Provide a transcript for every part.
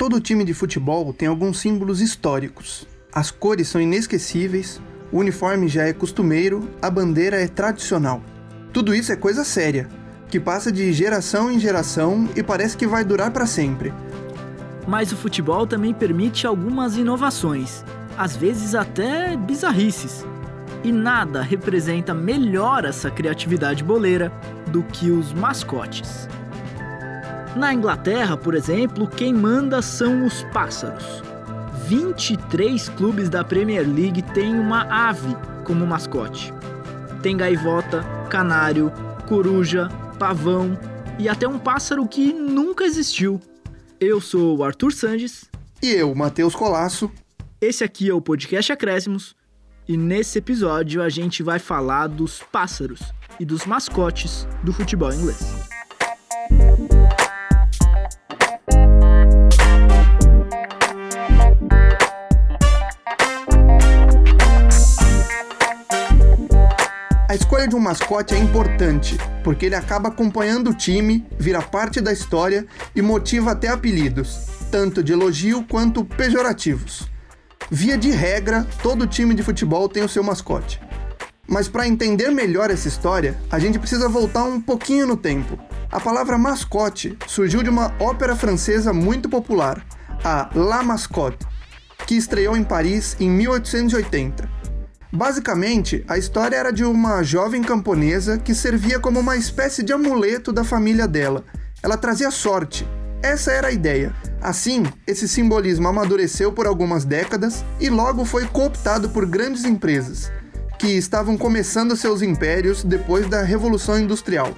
Todo time de futebol tem alguns símbolos históricos. As cores são inesquecíveis, o uniforme já é costumeiro, a bandeira é tradicional. Tudo isso é coisa séria, que passa de geração em geração e parece que vai durar para sempre. Mas o futebol também permite algumas inovações, às vezes até bizarrices. E nada representa melhor essa criatividade boleira do que os mascotes. Na Inglaterra, por exemplo, quem manda são os pássaros. 23 clubes da Premier League têm uma ave como mascote. Tem gaivota, canário, coruja, pavão e até um pássaro que nunca existiu. Eu sou o Arthur Sandes. E eu, Matheus Colasso. Esse aqui é o podcast Acréscimos. E nesse episódio a gente vai falar dos pássaros e dos mascotes do futebol inglês. Escolha de um mascote é importante, porque ele acaba acompanhando o time, vira parte da história e motiva até apelidos, tanto de elogio quanto pejorativos. Via de regra, todo time de futebol tem o seu mascote. Mas para entender melhor essa história, a gente precisa voltar um pouquinho no tempo. A palavra mascote surgiu de uma ópera francesa muito popular, a La Mascotte, que estreou em Paris em 1880. Basicamente, a história era de uma jovem camponesa que servia como uma espécie de amuleto da família dela. Ela trazia sorte. Essa era a ideia. Assim, esse simbolismo amadureceu por algumas décadas e logo foi cooptado por grandes empresas, que estavam começando seus impérios depois da Revolução Industrial.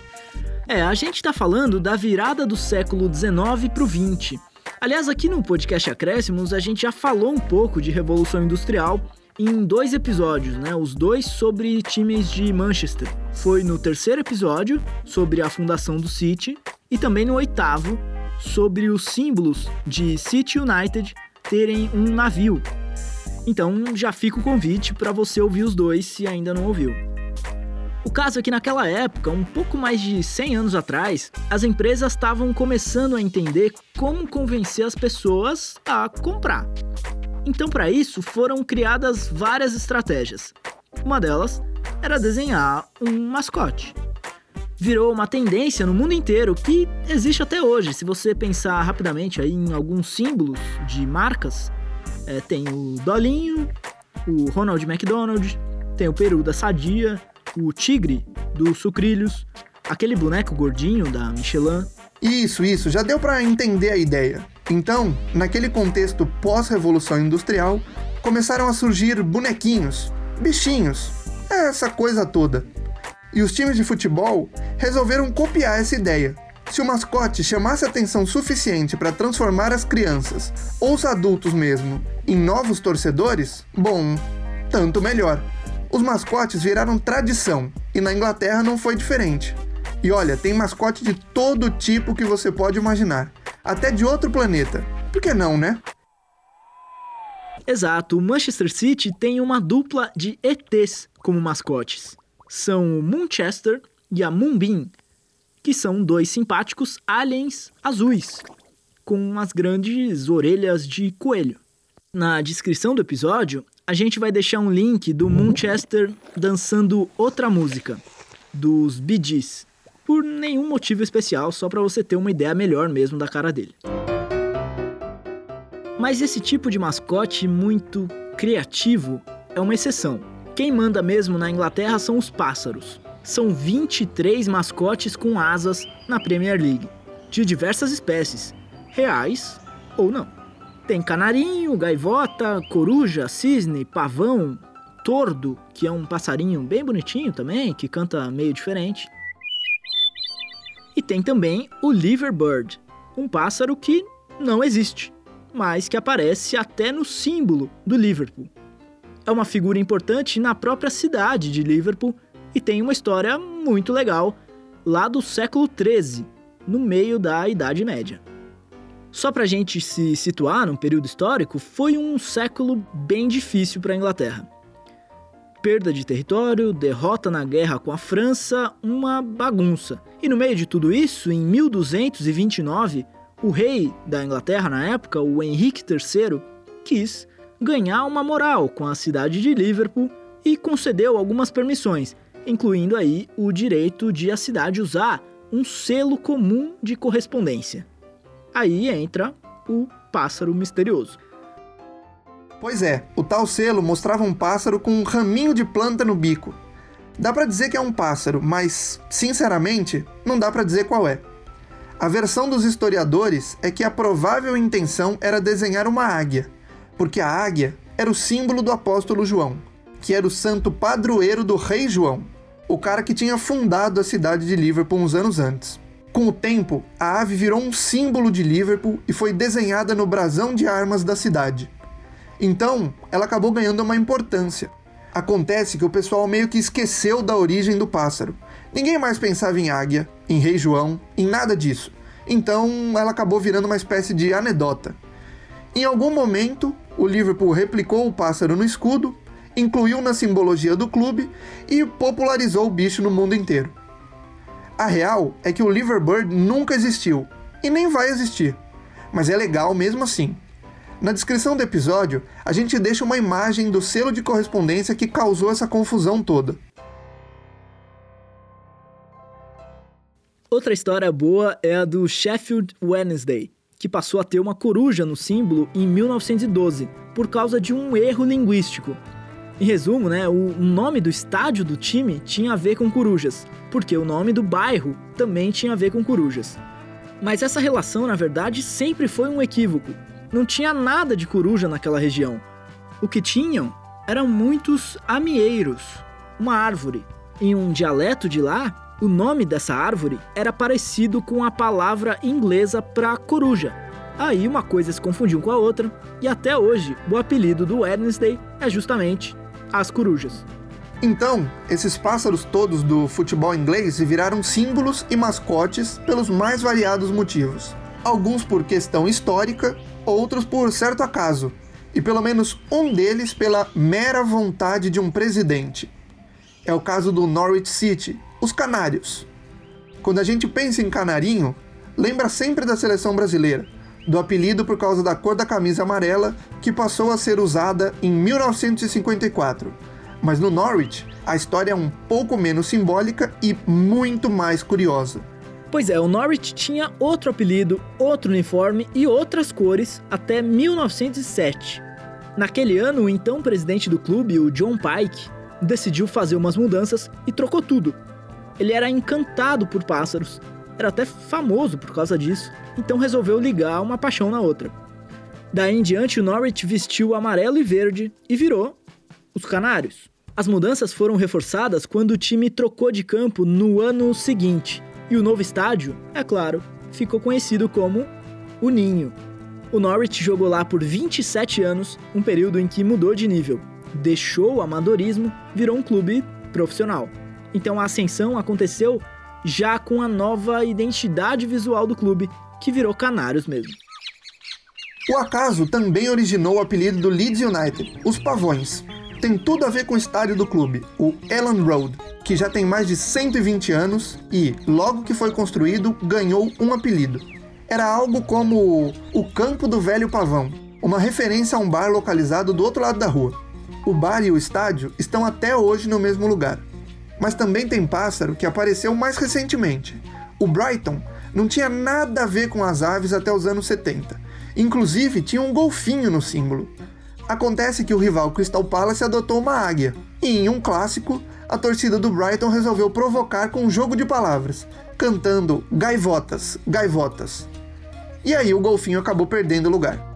É, a gente está falando da virada do século XIX para o XX. Aliás, aqui no podcast Acréscimos, a gente já falou um pouco de Revolução Industrial em dois episódios, né? Os dois sobre times de Manchester. Foi no terceiro episódio, sobre a fundação do City, e também no oitavo, sobre os símbolos de City United terem um navio. Então já fica o convite para você ouvir os dois se ainda não ouviu. O caso é que naquela época, um pouco mais de 100 anos atrás, as empresas estavam começando a entender como convencer as pessoas a comprar. Então, para isso, foram criadas várias estratégias. Uma delas era desenhar um mascote. Virou uma tendência no mundo inteiro que existe até hoje. Se você pensar rapidamente aí em alguns símbolos de marcas, é, tem o Dolinho, o Ronald McDonald, tem o peru da Sadia, o tigre do Sucrilhos, aquele boneco gordinho da Michelin. Isso, isso, já deu para entender a ideia. Então, naquele contexto pós-revolução industrial, começaram a surgir bonequinhos, bichinhos, essa coisa toda. E os times de futebol resolveram copiar essa ideia. Se o mascote chamasse atenção suficiente para transformar as crianças, ou os adultos mesmo, em novos torcedores, bom, tanto melhor. Os mascotes viraram tradição e na Inglaterra não foi diferente. E olha, tem mascote de todo tipo que você pode imaginar até de outro planeta. Por que não, né? Exato, o Manchester City tem uma dupla de ETs como mascotes. São o Moonchester e a Moonbeam, que são dois simpáticos aliens azuis, com umas grandes orelhas de coelho. Na descrição do episódio, a gente vai deixar um link do Moonchester dançando outra música, dos Bee Gees por nenhum motivo especial, só para você ter uma ideia melhor mesmo da cara dele. Mas esse tipo de mascote muito criativo é uma exceção. Quem manda mesmo na Inglaterra são os pássaros. São 23 mascotes com asas na Premier League, de diversas espécies, reais ou não. Tem canarinho, gaivota, coruja, cisne, pavão, tordo, que é um passarinho bem bonitinho também, que canta meio diferente. E tem também o Liverbird, um pássaro que não existe, mas que aparece até no símbolo do Liverpool. É uma figura importante na própria cidade de Liverpool e tem uma história muito legal lá do século XIII, no meio da Idade Média. Só para a gente se situar num período histórico, foi um século bem difícil para a Inglaterra perda de território, derrota na guerra com a França, uma bagunça. E no meio de tudo isso, em 1229, O rei da Inglaterra na época, o Henrique III, quis ganhar uma moral com a cidade de Liverpool e concedeu algumas permissões, incluindo aí o direito de a cidade usar um selo comum de correspondência. Aí entra o pássaro misterioso. Pois é, o tal selo mostrava um pássaro com um raminho de planta no bico. Dá para dizer que é um pássaro, mas, sinceramente, não dá para dizer qual é. A versão dos historiadores é que a provável intenção era desenhar uma águia, porque a águia era o símbolo do apóstolo João, que era o santo padroeiro do rei João, o cara que tinha fundado a cidade de Liverpool uns anos antes. Com o tempo, a ave virou um símbolo de Liverpool e foi desenhada no brasão de armas da cidade. Então, ela acabou ganhando uma importância. Acontece que o pessoal meio que esqueceu da origem do pássaro. Ninguém mais pensava em águia, em Rei João, em nada disso. Então, ela acabou virando uma espécie de anedota. Em algum momento, o Liverpool replicou o pássaro no escudo, incluiu na simbologia do clube e popularizou o bicho no mundo inteiro. A real é que o Liverbird nunca existiu e nem vai existir, mas é legal mesmo assim. Na descrição do episódio, a gente deixa uma imagem do selo de correspondência que causou essa confusão toda. Outra história boa é a do Sheffield Wednesday, que passou a ter uma coruja no símbolo em 1912, por causa de um erro linguístico. Em resumo, né, o nome do estádio do time tinha a ver com corujas, porque o nome do bairro também tinha a ver com corujas. Mas essa relação, na verdade, sempre foi um equívoco, não tinha nada de coruja naquela região. O que tinham eram muitos amieiros, uma árvore. Em um dialeto de lá, o nome dessa árvore era parecido com a palavra inglesa para coruja. Aí uma coisa se confundiu com a outra, e até hoje o apelido do Wednesday é justamente as corujas. Então, esses pássaros todos do futebol inglês viraram símbolos e mascotes pelos mais variados motivos. Alguns por questão histórica, outros por certo acaso, e pelo menos um deles pela mera vontade de um presidente. É o caso do Norwich City, os Canários. Quando a gente pensa em canarinho, lembra sempre da seleção brasileira, do apelido por causa da cor da camisa amarela que passou a ser usada em 1954. Mas no Norwich, a história é um pouco menos simbólica e muito mais curiosa. Pois é, o Norwich tinha outro apelido, outro uniforme e outras cores até 1907. Naquele ano, o então presidente do clube, o John Pike, decidiu fazer umas mudanças e trocou tudo. Ele era encantado por pássaros, era até famoso por causa disso, então resolveu ligar uma paixão na outra. Daí em diante, o Norwich vestiu amarelo e verde e virou os Canários. As mudanças foram reforçadas quando o time trocou de campo no ano seguinte e o novo estádio, é claro, ficou conhecido como o Ninho. O Norwich jogou lá por 27 anos, um período em que mudou de nível, deixou o amadorismo, virou um clube profissional. Então a ascensão aconteceu já com a nova identidade visual do clube, que virou Canários mesmo. O acaso também originou o apelido do Leeds United, os Pavões, tem tudo a ver com o estádio do clube, o Ellen Road, que já tem mais de 120 anos e, logo que foi construído, ganhou um apelido. Era algo como o Campo do Velho Pavão, uma referência a um bar localizado do outro lado da rua. O bar e o estádio estão até hoje no mesmo lugar. Mas também tem pássaro que apareceu mais recentemente. O Brighton não tinha nada a ver com as aves até os anos 70. Inclusive tinha um golfinho no símbolo. Acontece que o rival Crystal Palace adotou uma águia, e em um clássico, a torcida do Brighton resolveu provocar com um jogo de palavras, cantando gaivotas, gaivotas. E aí o golfinho acabou perdendo o lugar.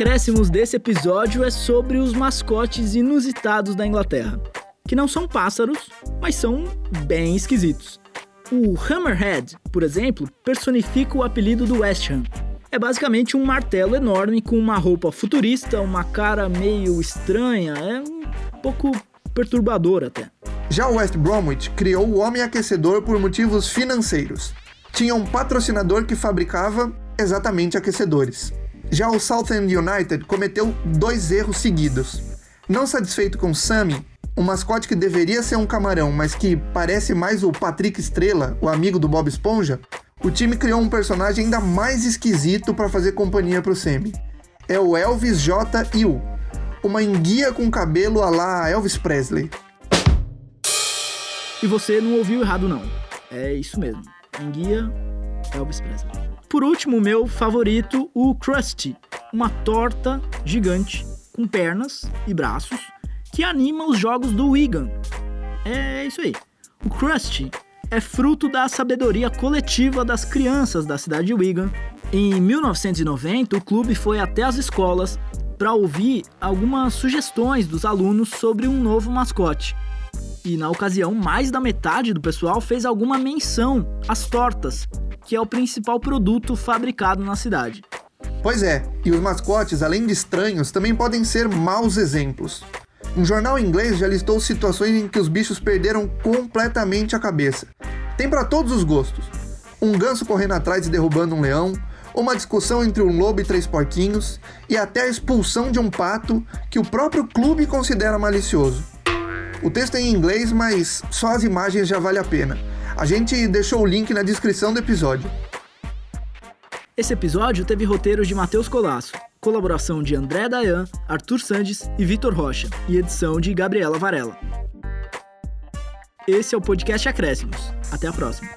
Acréscimos desse episódio é sobre os mascotes inusitados da Inglaterra, que não são pássaros, mas são bem esquisitos. O Hammerhead, por exemplo, personifica o apelido do West Ham. É basicamente um martelo enorme com uma roupa futurista, uma cara meio estranha, é um pouco perturbador até. Já o West Bromwich criou o Homem Aquecedor por motivos financeiros. Tinha um patrocinador que fabricava exatamente aquecedores. Já o Southend United cometeu dois erros seguidos. Não satisfeito com Sammy, um mascote que deveria ser um camarão, mas que parece mais o Patrick Estrela, o amigo do Bob Esponja, o time criou um personagem ainda mais esquisito para fazer companhia pro Sammy. É o Elvis J. Hill, uma enguia com cabelo a lá Elvis Presley. E você não ouviu errado não. É isso mesmo. Enguia Elvis Presley. Por último, meu favorito, o Krusty, uma torta gigante com pernas e braços que anima os jogos do Wigan. É isso aí. O Krusty é fruto da sabedoria coletiva das crianças da cidade de Wigan. Em 1990, o clube foi até as escolas para ouvir algumas sugestões dos alunos sobre um novo mascote. E na ocasião, mais da metade do pessoal fez alguma menção às tortas, que é o principal produto fabricado na cidade. Pois é, e os mascotes, além de estranhos, também podem ser maus exemplos. Um jornal inglês já listou situações em que os bichos perderam completamente a cabeça. Tem para todos os gostos. Um ganso correndo atrás e derrubando um leão, uma discussão entre um lobo e três porquinhos, e até a expulsão de um pato que o próprio clube considera malicioso. O texto é em inglês, mas só as imagens já vale a pena. A gente deixou o link na descrição do episódio. Esse episódio teve roteiros de Matheus Colasso, colaboração de André Dayan, Arthur Sandes e Vitor Rocha, e edição de Gabriela Varela. Esse é o podcast Acréscimos. Até a próxima.